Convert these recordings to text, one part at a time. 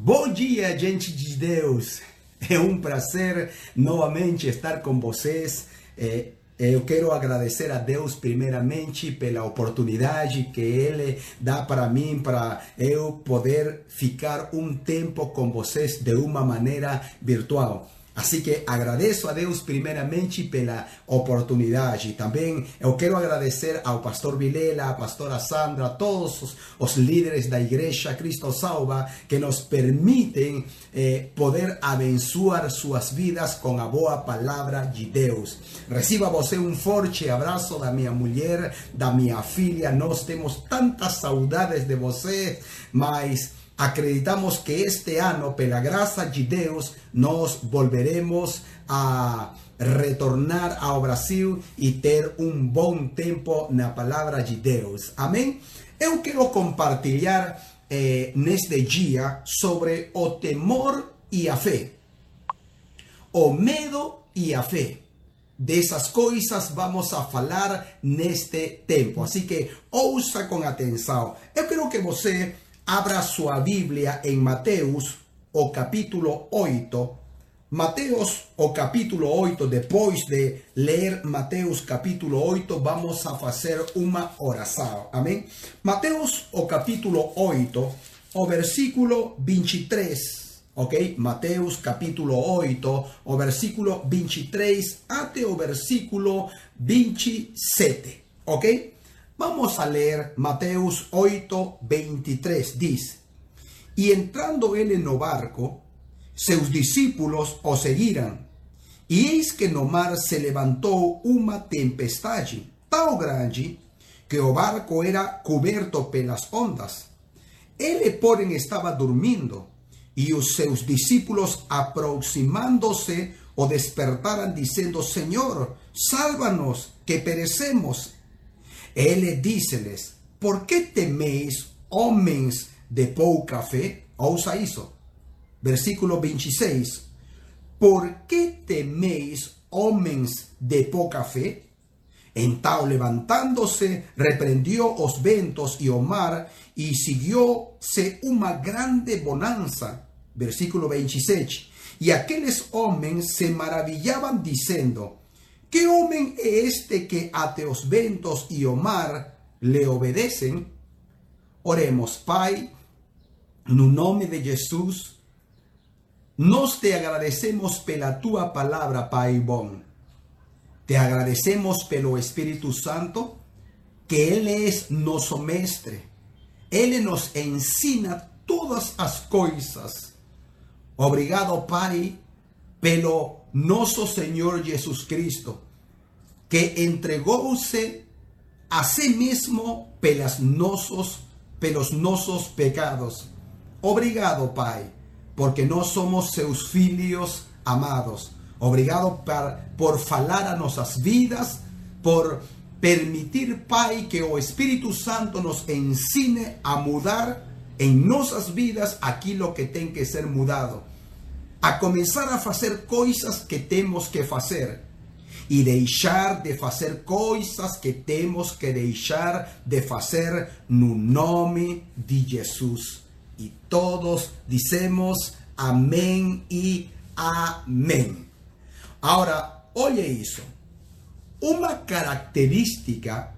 Bom dia, gente de Deus. É um prazer novamente estar com vocês. É, eu quero agradecer a Deus primeiramente pela oportunidade que Ele dá para mim para eu poder ficar um tempo com vocês de uma maneira virtual. Assim que agradeço a Deus primeiramente pela oportunidade. Também eu quero agradecer ao pastor Vilela, à pastora Sandra, a todos os, os líderes da igreja Cristo Salva que nos permitem eh, poder abençoar suas vidas com a boa palavra de Deus. Receba você um forte abraço da minha mulher, da minha filha. Nós temos tantas saudades de você, mas acreditamos que este año, pela graça de Deus, nos volveremos a retornar ao Brasil e ter um bom tempo na palavra de Deus. Amém? Eu quero compartilhar eh, neste dia sobre o temor e a fé. O medo e a fé. Dessas coisas vamos a falar neste tempo. Assim que ouça com atenção. Eu quero que você abra sua Bíblia em Mateus, o capítulo 8. Mateus, o capítulo 8, depois de ler Mateus capítulo 8, vamos a fazer uma oração. Amém? Mateus, o capítulo 8, o versículo 23. Ok? Mateus capítulo 8, o versículo 23 até o versículo 27. Ok? Vamos a leer Mateus 8, 23. Dice, y entrando él en el barco, sus discípulos o seguirán. Y eis que no mar se levantó una tempestad tan grande que el barco era cubierto pelas ondas. Él, porém, estaba durmiendo, y sus discípulos aproximándose o despertaran diciendo, Señor, sálvanos, que perecemos. Él díceles, por qué teméis, homens de pouca fe? Ouça isso. Versículo 26. Por qué teméis, homens de poca fe? Então, levantándose, reprendió os ventos y o mar, y siguióse una grande bonanza. Versículo 26. Y aquellos homens se maravillaban diciendo, ¿Qué hombre es este que a teos ventos y o mar le obedecen? Oremos, Pai, no nome de Jesús, nos te agradecemos pela tua palabra, Pai bom. Te agradecemos pelo Espíritu Santo, que Él es nuestro mestre. Él nos ensina todas las cosas. Obrigado, Pai, pelo nuestro Señor Jesucristo, que entregóse a sí mismo pelas nosos, pelos nosos pecados. Obrigado, Pai, porque no somos seus filhos amados. Obrigado por, por falar a nuestras vidas, por permitir, Pai, que o Espíritu Santo nos ensine a mudar en nuestras vidas aquello que tiene que ser mudado a começar a hacer cosas que tenemos que hacer y dejar de hacer cosas que tenemos que dejar de hacer no nome de Jesús. Y todos decimos amén y amén. Ahora, oye eso. Una característica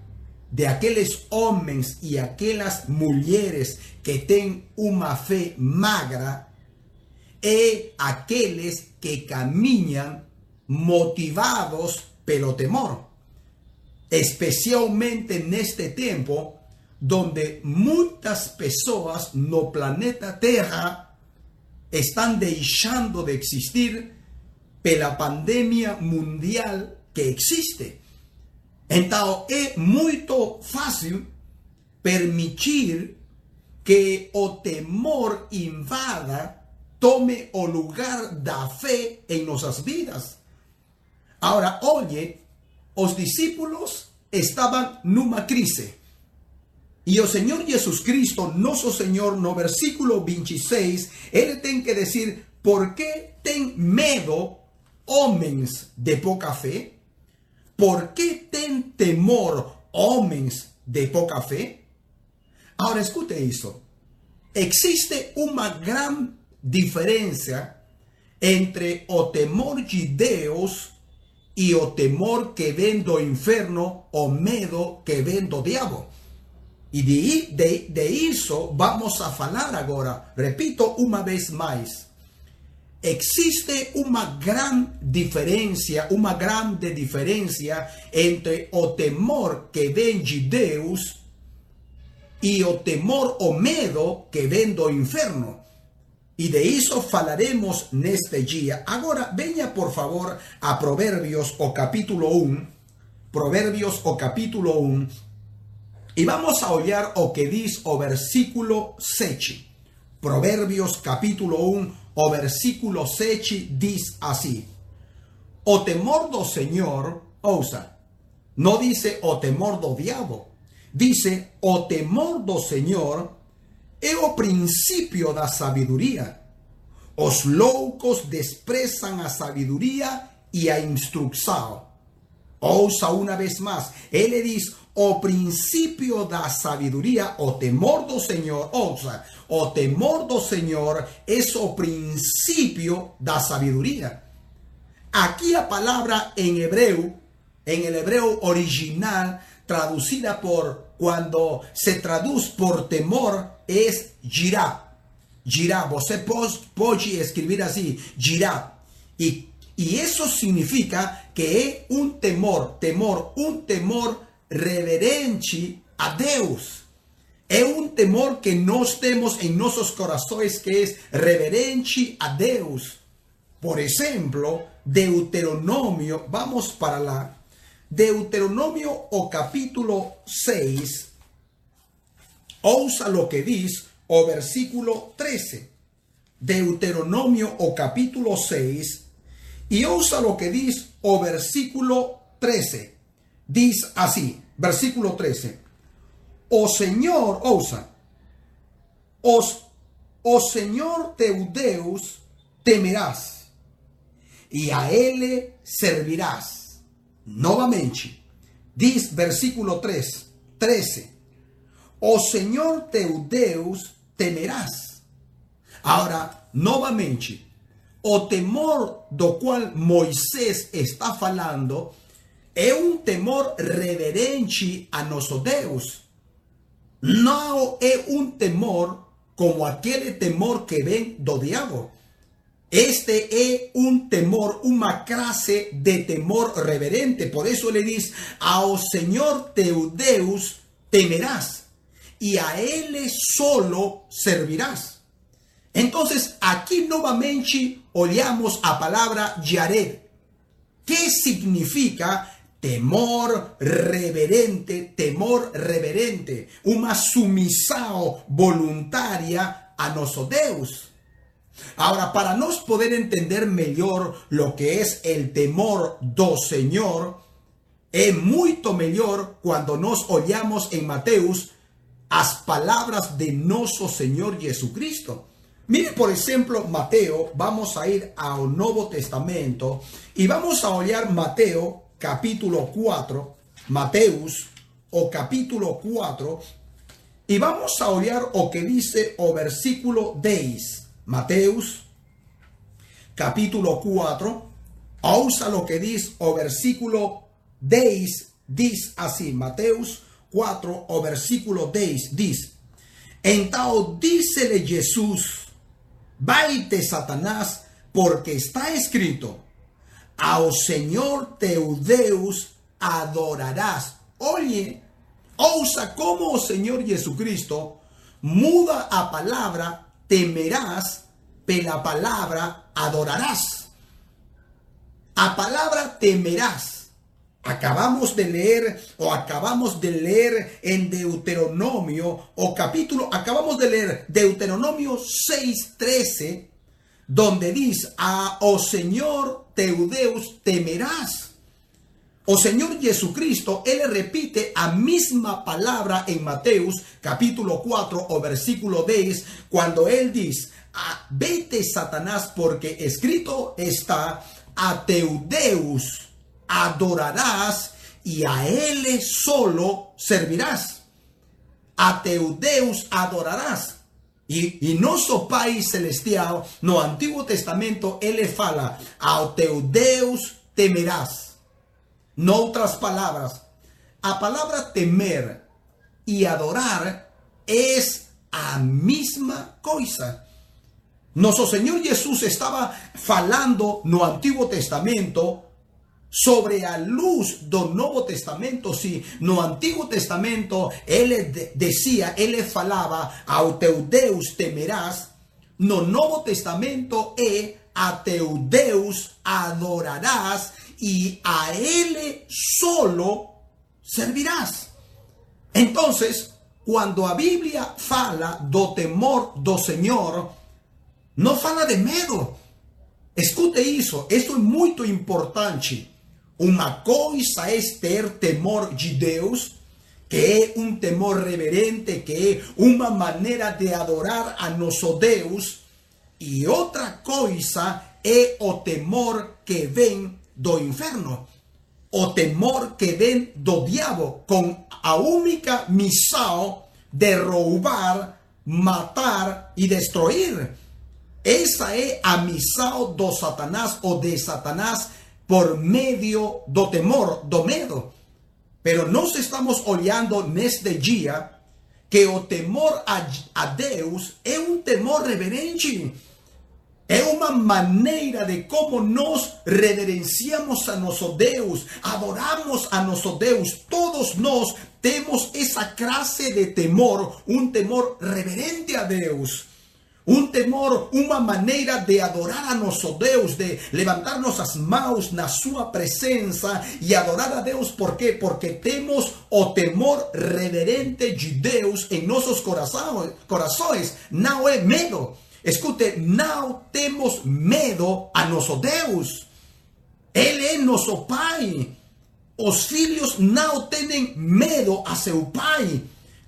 de aquellos hombres y aquellas mujeres que tienen una fe magra e aquellos que caminan motivados pelo temor. Especialmente en este tiempo donde muchas personas no planeta Tierra están dejando de existir pela pandemia mundial que existe. Entonces es muy fácil permitir que o temor invada tome o lugar da fe en nuestras vidas. Ahora, oye, los discípulos estaban numa crise. Y el Señor Jesucristo, nuestro Señor, no versículo 26, Él tiene que decir, ¿por qué ten miedo, hombres de poca fe? ¿Por qué ten temor, hombres de poca fe? Ahora escute eso. Existe una gran diferencia entre o temor de Deus e o temor que vem do inferno, o medo que vem do diabo. E de, de, de vamos a falar agora. Repito uma vez mais. Existe uma grande diferença, uma grande diferença entre o temor que vem de Deus o temor o medo que vem do inferno. E de isso falaremos neste dia. Agora, venha por favor a Provérbios, o capítulo 1. Provérbios, o capítulo 1. E vamos a olhar o que diz o versículo 7. Provérbios, capítulo 1, o versículo 7 diz assim: O temor do Senhor, ouça, não dice o temor do diabo, dice o temor do Senhor é o da sabedoria. Os loucos desprezam a sabedoria e a instrução. Ouça uma vez mais, ele diz: o princípio da sabedoria, o temor do Senhor, ouça, o temor do Senhor é o princípio da sabedoria. Aqui a palavra em hebreu, em hebreu original, traduzida por quando se traduz por temor, é girá. Girá, pode, pode escrever assim, girá. E, e isso significa que é um temor, temor, um temor reverente a Deus. É um temor que nós temos em nossos corações que é reverente a Deus. Por exemplo, Deuteronômio, vamos para lá. Deuteronômio, o capítulo 6, ouça lo que diz o versículo 13. Deuteronômio, o capítulo 6, e ouça lo que diz o versículo 13. Diz así, versículo 13. O Señor, ousa, os, o Señor teu Deus temerás y a Él servirás. Novamente, diz versículo 3, 13. O Señor teu Deus temerás. Ahora, novamente, o temor do cual Moisés está falando é um temor reverente a nosso Deus. Não é um temor como aquele temor que vem do diabo. Este é um temor, uma classe de temor reverente. Por isso ele diz: Ao Senhor teu Deus temerás, e a Ele solo servirás. Então, aqui novamente olhamos a palavra Yared. que significa temor reverente, temor reverente, uma submissão voluntária a nosso Deus. Ahora, para nós poder entender melhor lo que es el temor do Senhor, é muito melhor quando nós olhamos em Mateus as palavras de nosso Senhor Jesucristo. Mire, por exemplo, Mateo, vamos a ir ao Novo Testamento e vamos a olhar Mateo capítulo 4, Mateus, o capítulo 4, y vamos a oír o que dice o versículo 10. Mateus, capítulo 4, ousa lo que dice o versículo 10, dice así, Mateus 4, o versículo 10, dice, dícele Jesús, váite Satanás, porque está escrito, ao Senhor teu Deus adorarás. Oye, ousa como o Senhor Jesucristo muda a palavra temerás pela palavra adorarás. A palavra temerás. Acabamos de leer o acabamos de leer en Deuteronomio o capítulo, acabamos de leer Deuteronomio 6:13 donde dice, a o Señor teu Deus temerás. O Señor Jesucristo, Él repite a misma palabra en Mateus capítulo 4 o versículo 10, cuando Él dice, ah, vete Satanás porque escrito está, a teu Deus adorarás y a Él solo servirás. A teu Deus adorarás. E, e nosso Pai Celestial, no Antigo Testamento, ele fala: Ao teu Deus temerás. Noutras palavras, a palavra temer e adorar é a mesma coisa. Nosso Senhor Jesus estava falando no Antigo Testamento sobre a luz do Novo Testamento, se no Antigo Testamento ele dizia, ele falava, ao teu Deus temerás, no Novo Testamento é a teu Deus adorarás e a ele solo servirás. Entonces, quando a Bíblia fala do temor do Senhor, não fala de medo. Escute isso, isso é muito importante. Uma coisa é ter temor de Deus, que é um temor reverente, que é uma maneira de adorar a nosso Deus, e outra coisa é o temor que vem do inferno, o temor que vem do diabo, com a única missão de roubar, matar e destruir. Essa é a missão do Satanás ou de Satanás por medio do temor, do medo. Pero nós estamos olhando neste dia que o temor a, Deus é um temor reverente. É uma maneira de como nós reverenciamos a nosso Deus, adoramos a nosso Deus. Todos nós temos essa classe de temor, um temor reverente a Deus. Um temor, uma maneira de adorar a nosso Deus, de levantar nossas mãos na sua presença e adorar a Deus. Por quê? Porque temos o temor reverente de Deus em nossos corações. corações. Não é medo. Escute, não temos medo a nosso Deus. Ele é nosso Pai. Os filhos não têm medo a seu Pai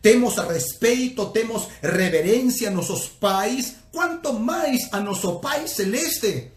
temos respeito, temos reverência a nossos pais, quanto mais a nosso Pai Celeste.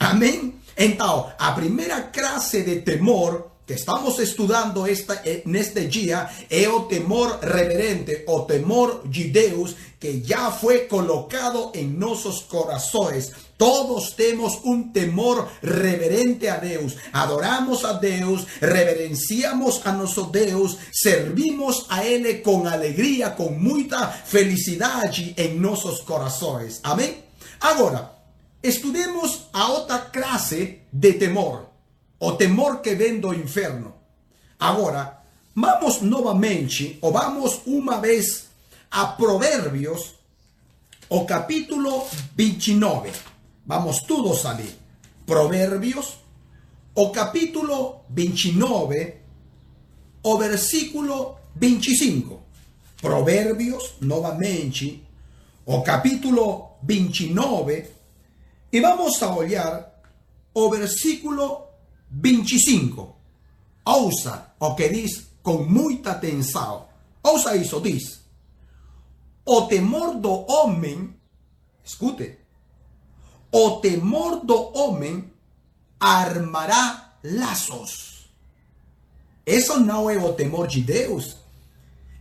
Amém? Então, a primeira classe de temor que estamos estudando esta, eh, neste dia é o temor reverente, o temor de Deus que já foi colocado em nossos corações. Todos temos um temor reverente a Deus. Adoramos a Deus, reverenciamos a nosso Deus, servimos a Ele com alegria, com muita felicidade em nossos corações. Amém? Agora, estudemos a outra classe de temor, o temor que vem do inferno. Agora, vamos novamente, ou vamos uma vez a Provérbios, o capítulo 29. Vamos todos ali. Proverbios, o capítulo 29, o versículo 25. Proverbios, novamente, o capítulo 29, e vamos a olhar o versículo 25. Ouça o que diz com muita atenção. Ouça isso, diz. O temor do homem, escute, o temor do homem armará laços. Isso não é o temor de Deus.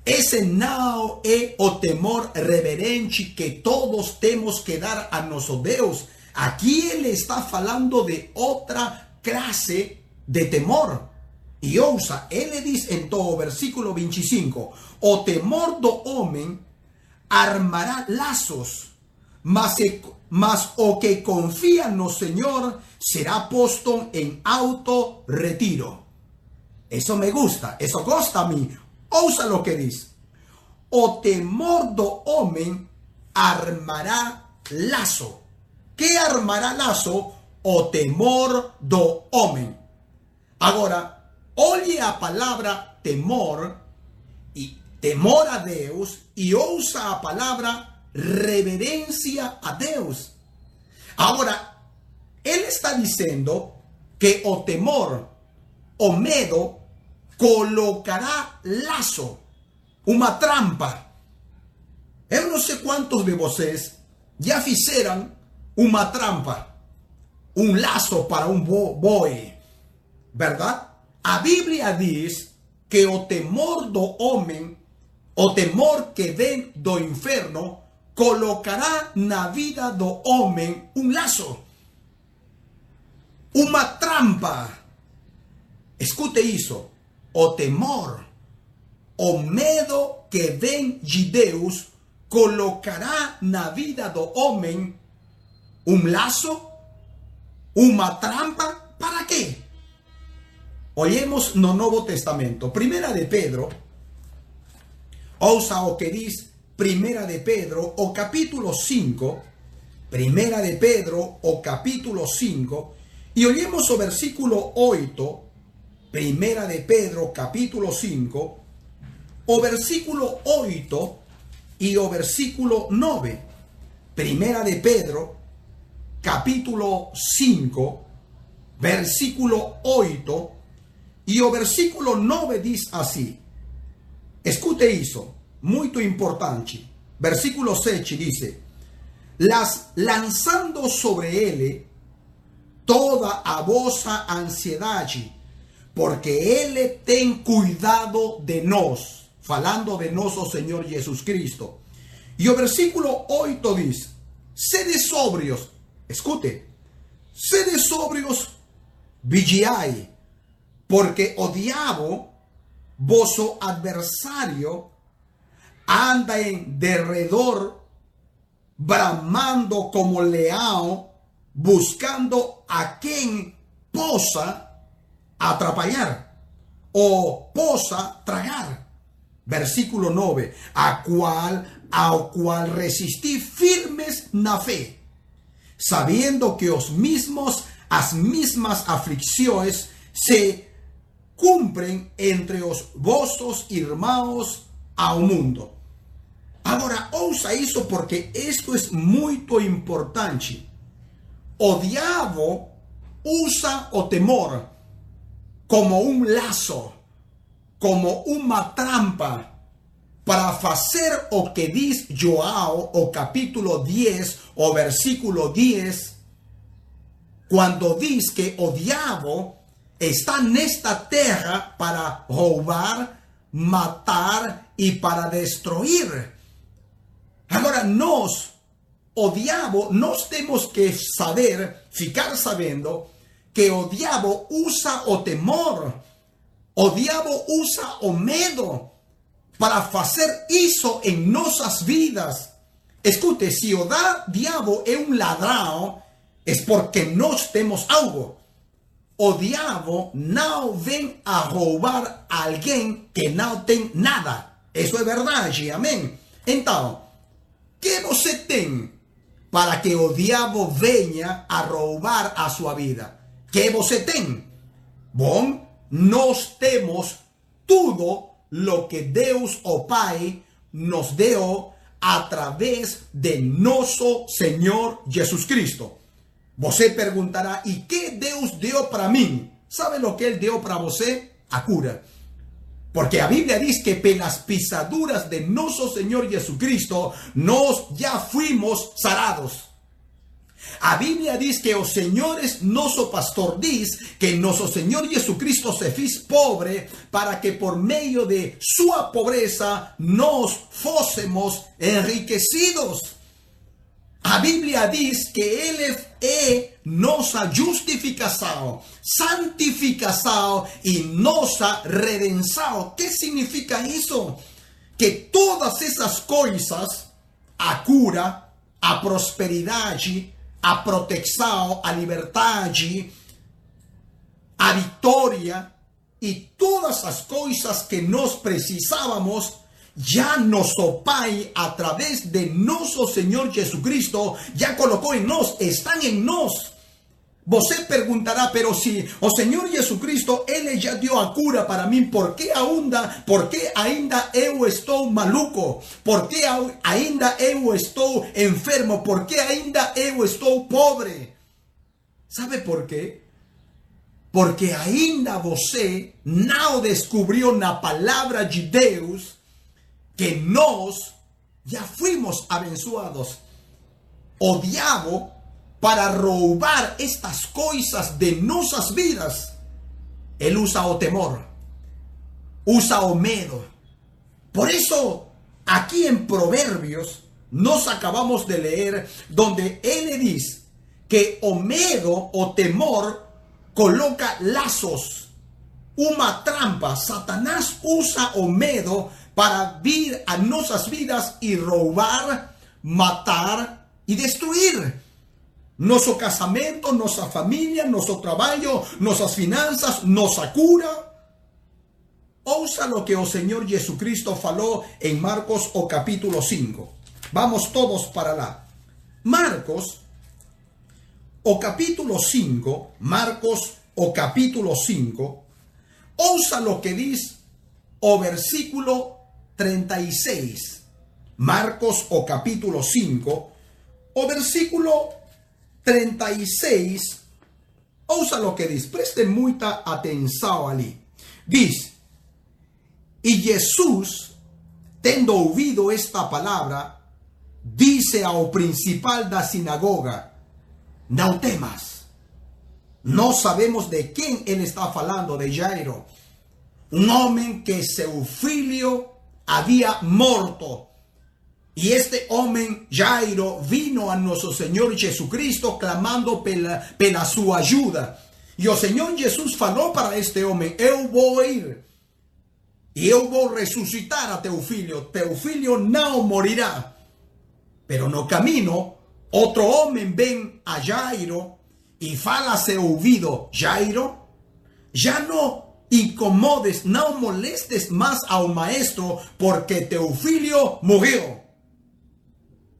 Esse não é o temor reverente que todos temos que dar a nosso. Aqui ele está falando de outra classe de temor. E ouça, ele diz então o versículo 25: O temor do homem armará laços, mas mas o que confía no Señor será posto en auto retiro. Eso me gusta, eso gosta a mí. Ousa lo que dice. O temor do homem armará lazo. ¿Qué armará lazo? O temor do homem. Agora, olhe a palavra temor e temor a Deus e ouça a palavra reverencia a Deus. Ahora, Él está diciendo que o temor o medo colocará lazo, una trampa. Eu no sé cuántos de vocês ya fizeram una trampa, un lazo para un boi, verdad? A Biblia dice que o temor do homem, o temor que ven do inferno, colocará na vida do homem um laço, uma trampa. Escute isso. O temor, o medo que vem de colocará na vida do homem um laço, uma trampa, para quê? Olhemos no Novo Testamento. Primeira de Pedro, ouça o que diz Primera de Pedro, o capítulo 5, Primera de Pedro, o capítulo 5, y oímos o versículo 8, Primera de Pedro, capítulo 5, o versículo 8 y o versículo 9. Primera de Pedro, capítulo 5, versículo 8 y o versículo 9 dice así. Escute eso. Muito importante. Versículo 7 dice, las lanzando sobre ele toda a vossa ansiedade, porque ele tem cuidado de nós, falando de nosso Senhor Jesus Cristo. E o versículo 8 diz, sede sobrios, escute, sede sobrios, vigiai, porque o diabo, vosso adversario, anda en derredor, bramando como león, buscando a quien posa atrapallar o posa tragar. Versículo 9, a cual, a cual resistí firmes na fe, sabiendo que os mismos, as mismas aflicciones se cumplen entre os vossos irmãos ao mundo. Agora, ouça isso porque isto é muito importante. O usa o temor como um laço, como uma trampa, para fazer o que diz João, o capítulo 10, o versículo 10, quando diz que o diabo está nesta terra para roubar, matar e para destruir. Agora, nós, o nós temos que saber, ficar sabendo, que o diabo usa o temor, o diabo usa o medo para fazer isso em nossas vidas. Escute, se o diabo é um ladrão, é porque nós temos algo. O diabo não vem a roubar alguém que não tem nada. Isso é verdade, amém? Então, que você tem para que o diabo venha a roubar a sua vida? Que você tem? Bom, nós temos tudo lo que Deus, o Pai, nos deu através de nosso Senhor Jesus Cristo. Você perguntará, e que Deus deu para mim? Sabe o que Ele deu para você? A cura. Porque la Biblia dice que pelas pisaduras de nuestro Señor Jesucristo nos ya fuimos sarados. A Biblia dice que os señores, nuestro pastor dice que nuestro Señor Jesucristo se fez pobre para que por medio de su pobreza nos fósemos enriquecidos. A Bíblia diz que Ele é nossa justificação, santificação e nossa redenção. O que significa isso? Que todas essas coisas, a cura, a prosperidade, a proteção, a liberdade, a vitória e todas as coisas que nós precisávamos ya nuestro Pai, a través de nuestro Señor Jesucristo, ya colocó en nos, están en nos. Você perguntará, pero si o Senhor Jesucristo, Ele já deu a cura para mim, por que ainda, por que ainda eu estou maluco? Por que ainda eu estou enfermo? Por que ainda eu estou pobre? Sabe por quê? Porque ainda você não descobriu na palavra de Deus que nos ya fuimos abençoados. O diabo, para robar estas cosas de nuestras vidas, él usa o temor, usa o miedo. Por eso, aquí en Proverbios, nos acabamos de leer, donde él le dice que o miedo o temor coloca lazos, una trampa. Satanás usa o miedo para vir a nuestras vidas y robar, matar y destruir. Nuestro casamento, nuestra familia, nuestro trabajo, nuestras finanzas, nuestra cura. Ousa lo que el Señor Jesucristo faló en Marcos o capítulo 5. Vamos todos para lá. Marcos o capítulo 5, Marcos o capítulo 5, ousa lo que dice o versículo 36. Marcos o capítulo 5, o versículo 36, ousa lo que dice, preste mucha atención ali. Dice, y Jesús, tendo ouvido esta palabra, dice ao principal da sinagoga, no temas. No sabemos de quién él está falando, de Jairo. Un hombre que su filho había muerto. Y este hombre, Jairo, vino a nuestro Señor Jesucristo clamando pela, pela su ayuda. Y el Señor Jesús falou para este hombre, eu vou ir. E eu vou resucitar a teu filho. Teu filho não morirá. Pero no camino, otro hombre ven a Jairo y fala a Jairo, ya no incomodes, no molestes más al maestro porque teu filho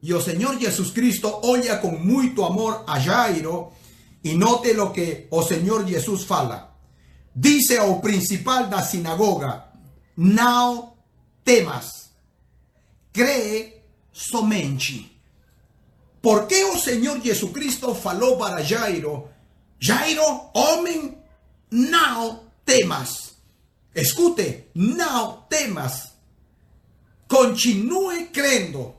murió. Y el Señor Jesucristo oye con mucho amor a Jairo y note lo que el Señor Jesús fala. Dice al principal da sinagoga, no temas, cree somente. ¿Por qué o Señor Jesucristo falou para Jairo? Jairo, homem, não temas. Escute, não temas. Continue crendo.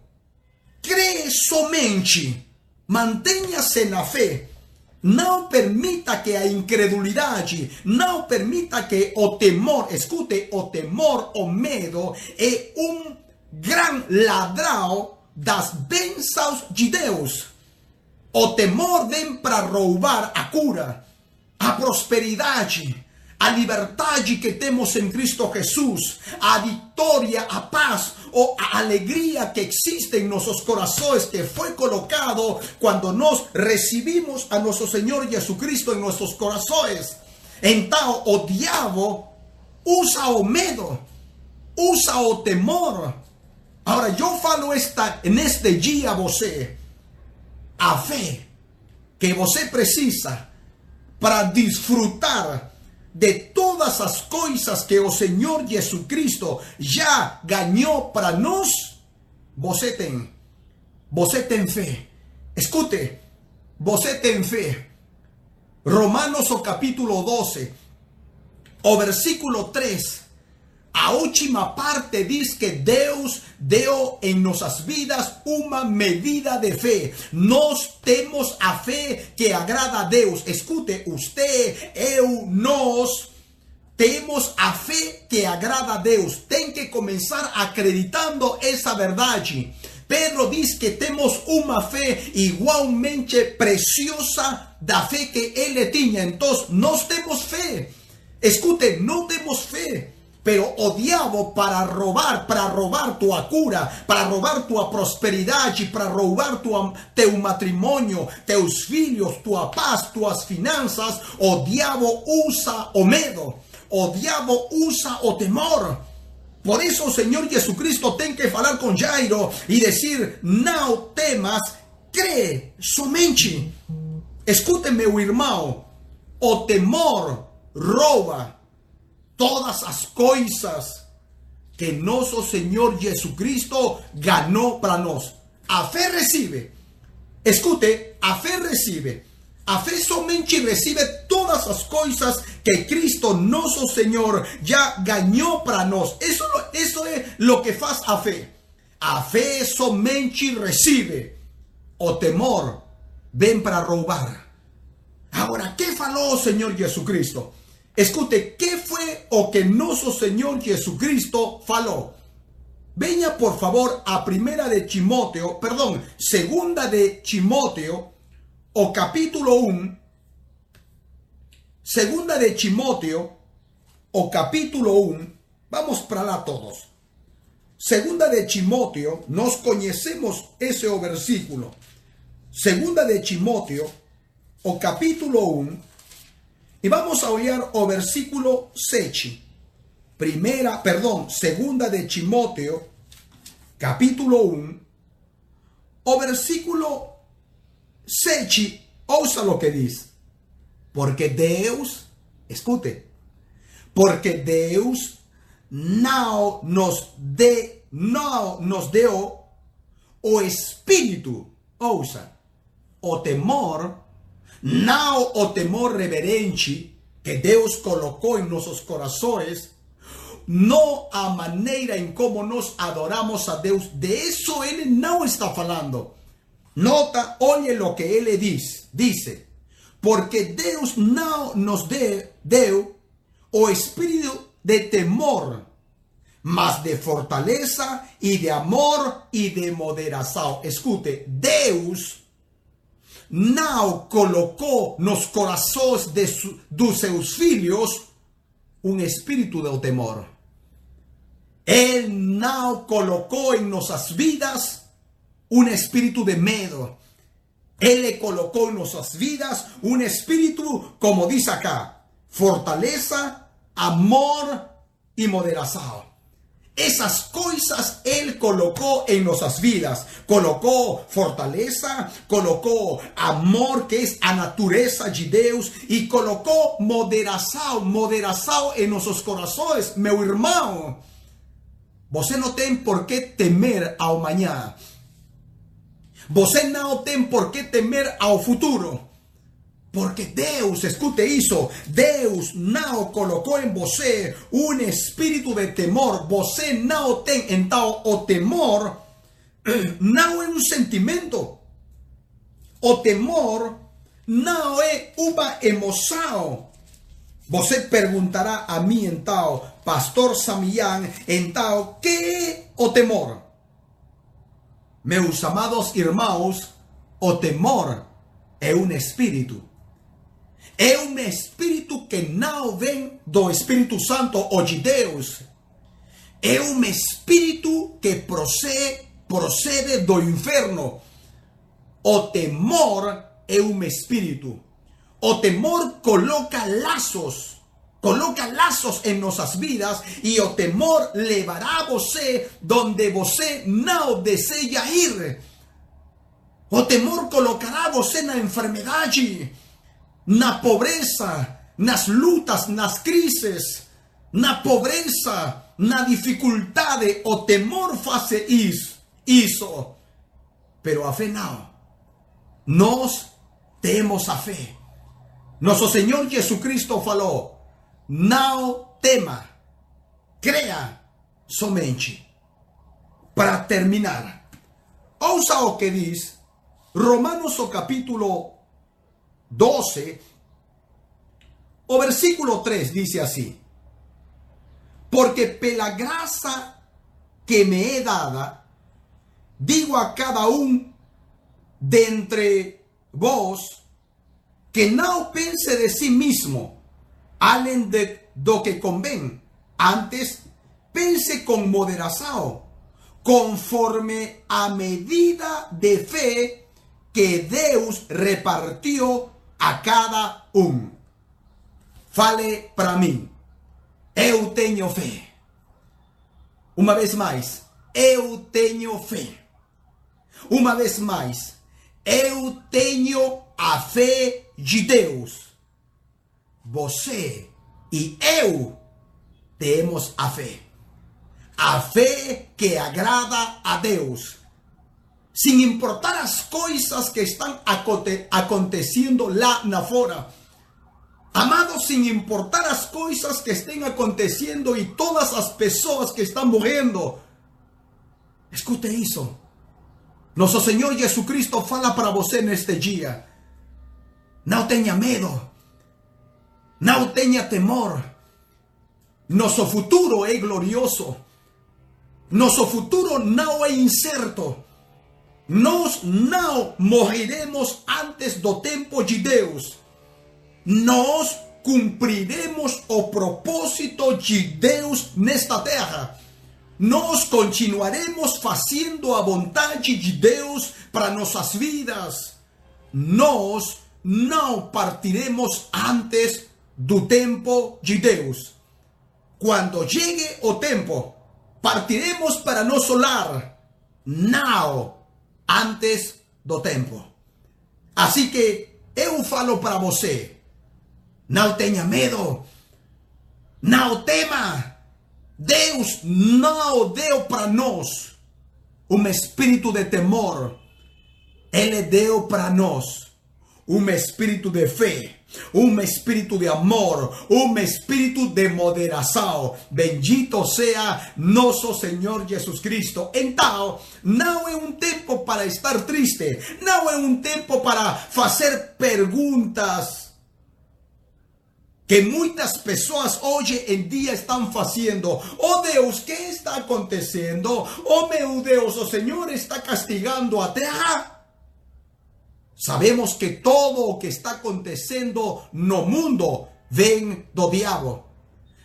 Cree somente. Mantenha-se na fé. Não permita que a incredulidade, não permita que o temor, escute, o temor, o medo é um gran ladrão das bênçãos de Deus. O temor vem para roubar a cura, a prosperidade, a liberdade que temos em Cristo Jesus, a vitória, a paz ou a alegria que existe em nossos corações, que foi colocado quando nós recebimos a nosso Senhor Jesus em nossos corações. Então, o diabo usa o medo, usa o temor Ahora yo falo esta, en este día você, a fe que você precisa para disfrutar de todas las cosas que el Señor Jesucristo ya ganó para nos, você tem, fe. Escute, você tem fe. Romanos o capítulo 12, o versículo 3 a última parte dice que Dios dio en nuestras vidas una medida de fe. Nos temos a fe que agrada a Dios. Escute, usted, eu, nos temos a fe que agrada a Deus. Tem que começar acreditando essa verdade. Pedro diz que temos uma fé igualmente preciosa da fé que ele tinha. Então, nós temos fé. Escute, não temos fé pero odiado para robar, para robar tu cura, para robar tu prosperidad y para robar tu, teu matrimonio, teus filhos, tu paz, tus finanzas, o diabo usa o medo, o diabo usa o temor. Por eso, Señor Jesucristo, ten que hablar con Jairo y decir, no temas, cree somente. Escúteme, irmão, o temor roba todas las cosas que nuestro Señor Jesucristo ganó para nos. A fe recibe. Escute, a fe recibe. A fe somente recibe todas las cosas que Cristo, nuestro Señor, ya ganó para nos. Eso, eso es lo que hace a fe. A fe somente recibe. O temor ven para robar. Ahora, ¿qué faló Señor Jesucristo? Escute, ¿qué fue o que nuestro Señor Jesucristo faló? Venha por favor a primera de Timoteo, perdón, segunda de Timoteo, o capítulo 1, segunda de Timoteo, o capítulo 1, vamos para lá todos. Segunda de Timoteo, nos conhecemos esse o versículo. Segunda de Timoteo, o capítulo 1, e vamos a olhar o versículo 7. Primera, perdón, segunda de Timoteo, capítulo 1, o versículo 7, ouça lo que diz. Porque Deus, escute, porque Deus não nos de, não nos deu o espírito, ouça, o temor, não o temor reverente que Deus colocou em nossos corações, não a maneira em como nós adoramos a Deus, de isso ele não está falando. Nota, olhe lo que ele diz, dice, porque Deus não nos de, deu o espírito de temor, mas de fortaleza y de amor y de moderación. Escute, Deus não colocou nos corações de dos seus filhos um espírito de temor. Ele não colocou em nossas vidas um espírito de medo. Ele colocou em nossas vidas um espírito, como diz acá, fortaleza, amor y moderación. Esas cosas Él colocó en nuestras vidas. Colocó fortaleza, colocó amor, que es a naturaleza de Dios, y colocó moderación, moderación en nuestros corazones, meu irmão. Você não tem por que temer ao mañana. Você não tem por que temer ao futuro. Porque Deus, escute isso, Deus não colocou em você um espírito de temor. Você não tem, então, o temor não é um sentimento. O temor não é uma emoção. Você perguntará a mim, então, Pastor Samian, então, que é o temor? Meus amados irmãos, o temor é um espírito. É um espírito que não vem do Espírito Santo ou de Deus. É um espírito que procede, procede do inferno. O temor é um espírito. O temor coloca laços, coloca laços em nossas vidas e o temor levará você donde você não deseja ir. O temor colocará você na enfermidade na pobreza, nas lutas, nas crises, na pobreza, na dificuldade, o temor faz isso, isso. Pero a fé não. Nós temos a fé. Nosso Senhor Jesus Cristo falou: não tema, creia somente. Para terminar, ouça o que diz Romanos o capítulo 12, o versículo 3 dice así, porque pela graça que me he dada, digo a cada um de entre vos que não pense de si mismo, além de do que convém, antes pense com moderação, conforme a medida de fé que Deus repartiu a cada um. Fale para mim. Eu tenho fé. Uma vez mais, eu tenho fé. Uma vez mais, eu tenho a fé de Deus. Você e eu temos a fé. A fé que agrada a Deus sin importar las cosas que están aconteciendo lá na fora. Amados, sin importar las cosas que estén aconteciendo y todas las personas que están muriendo. Escute eso. Nuestro Señor Jesucristo fala para você neste dia. Não tenha medo. Não tenha temor. Nosso futuro é glorioso. Nosso futuro não é incerto. Nós não morreremos antes do tempo de Deus. Nós cumpriremos o propósito de Deus nesta terra. Nós continuaremos fazendo a vontade de Deus para nossas vidas. Nós não partiremos antes do tempo de Deus. Quando chegue o tempo, partiremos para nosso lar. Não antes do tempo. Assim que eu falo para você: não tenha medo, não tema. Deus não deu para nós um espírito de temor, Ele deu para nós um espírito de fé, um espírito de amor, um espírito de moderação. Bendito seja nosso Senhor Jesus Cristo. Então, não é um tempo para estar triste, não é um tempo para fazer perguntas que muitas pessoas hoje em dia estão fazendo. Oh Deus, que está acontecendo? Oh meu Deus, o Senhor está castigando a terra. Sabemos que todo o que está acontecendo no mundo vem do diabo.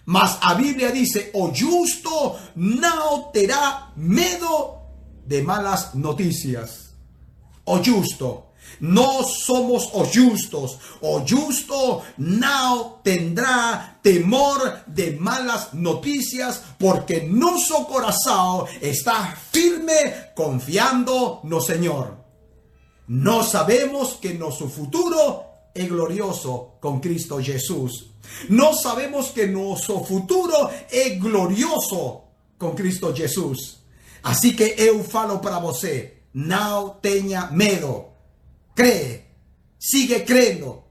Mas a Bíblia dice, o justo não terá medo de malas noticias. O justo. Nós somos os justos. O justo não tendrá temor de malas noticias porque nosso coração está firme confiando no Senhor. No sabemos que nuestro futuro es glorioso con Cristo Jesús. No sabemos que nuestro futuro es glorioso con Cristo Jesús. Así que eu falo para você, no tenha medo. Cree, sigue creyendo.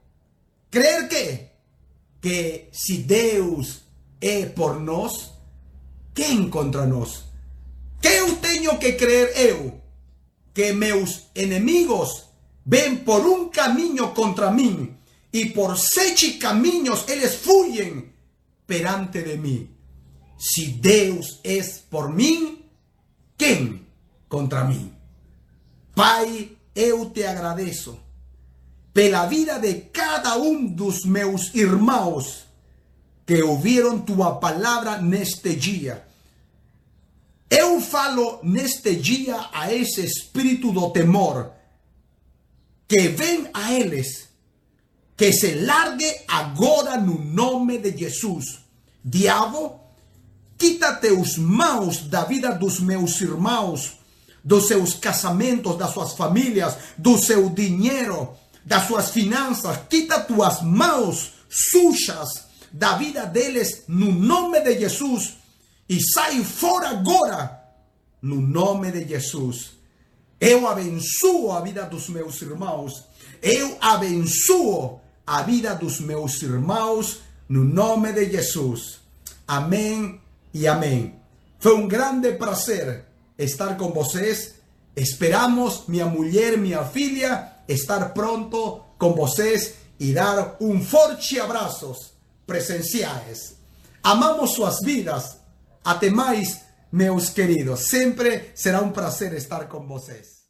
Creer que que si Deus es por nós, quem contra nós? Que eu que creer eu? Que meus enemigos ven por un camino contra mí y por sete caminos ellos fuyen perante de mí. Si Deus es por mí, ¿quién contra mí? Pai, eu te agradeço pela vida de cada um dos meus irmãos que ouviram tua palavra neste dia Eu falo neste dia a esse espírito do temor que vem a eles, que se largue agora no nome de Jesus. Diabo, quita teus mãos da vida dos meus irmãos, dos seus casamentos, das suas famílias, do seu dinheiro, das suas finanças. Quita tuas mãos sujas da vida deles no nome de Jesus e sai fora agora, no nome de Jesus. Eu abençoo a vida dos meus irmãos, eu abençoo a vida dos meus irmãos, no nome de Jesus. Amém e amém. Foi um grande prazer estar com vocês. Esperamos, minha mulher, minha filha, estar pronto com vocês e dar um forte abraços presenciais. Amamos suas vidas Até mais, meus queridos. Sempre será um prazer estar com vocês.